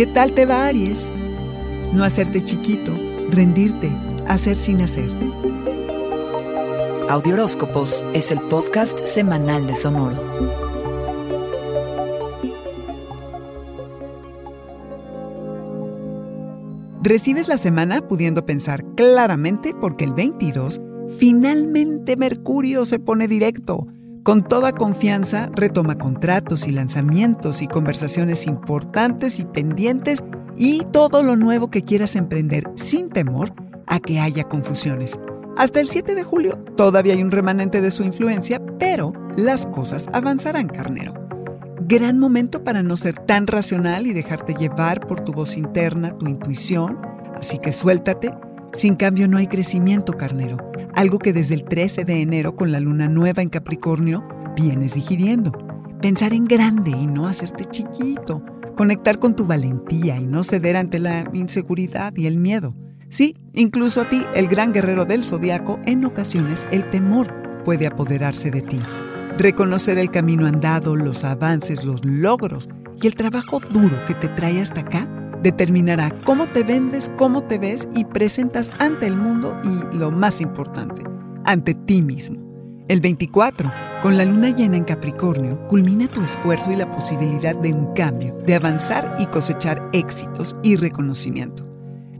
¿Qué tal te va, Aries? No hacerte chiquito, rendirte, hacer sin hacer. Audioróscopos es el podcast semanal de Sonoro. Recibes la semana pudiendo pensar claramente porque el 22 finalmente Mercurio se pone directo con toda confianza retoma contratos y lanzamientos y conversaciones importantes y pendientes y todo lo nuevo que quieras emprender sin temor a que haya confusiones. Hasta el 7 de julio todavía hay un remanente de su influencia, pero las cosas avanzarán, carnero. Gran momento para no ser tan racional y dejarte llevar por tu voz interna, tu intuición, así que suéltate. Sin cambio no hay crecimiento, carnero algo que desde el 13 de enero con la luna nueva en Capricornio vienes digiriendo. Pensar en grande y no hacerte chiquito. Conectar con tu valentía y no ceder ante la inseguridad y el miedo. Sí, incluso a ti, el gran guerrero del zodiaco, en ocasiones el temor puede apoderarse de ti. Reconocer el camino andado, los avances, los logros y el trabajo duro que te trae hasta acá determinará cómo te vendes, cómo te ves y presentas ante el mundo y, lo más importante, ante ti mismo. El 24, con la luna llena en Capricornio, culmina tu esfuerzo y la posibilidad de un cambio, de avanzar y cosechar éxitos y reconocimiento.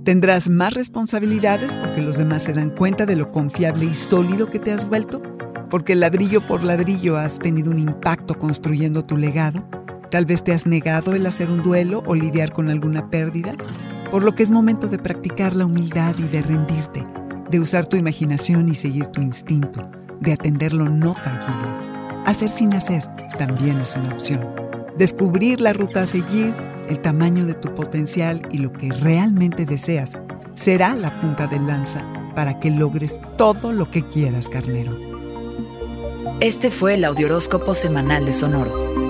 Tendrás más responsabilidades porque los demás se dan cuenta de lo confiable y sólido que te has vuelto, porque ladrillo por ladrillo has tenido un impacto construyendo tu legado Tal vez te has negado el hacer un duelo o lidiar con alguna pérdida, por lo que es momento de practicar la humildad y de rendirte, de usar tu imaginación y seguir tu instinto, de atender lo no tangible. Hacer sin hacer también es una opción. Descubrir la ruta a seguir, el tamaño de tu potencial y lo que realmente deseas será la punta de lanza para que logres todo lo que quieras, carnero. Este fue el Audioróscopo Semanal de Sonoro.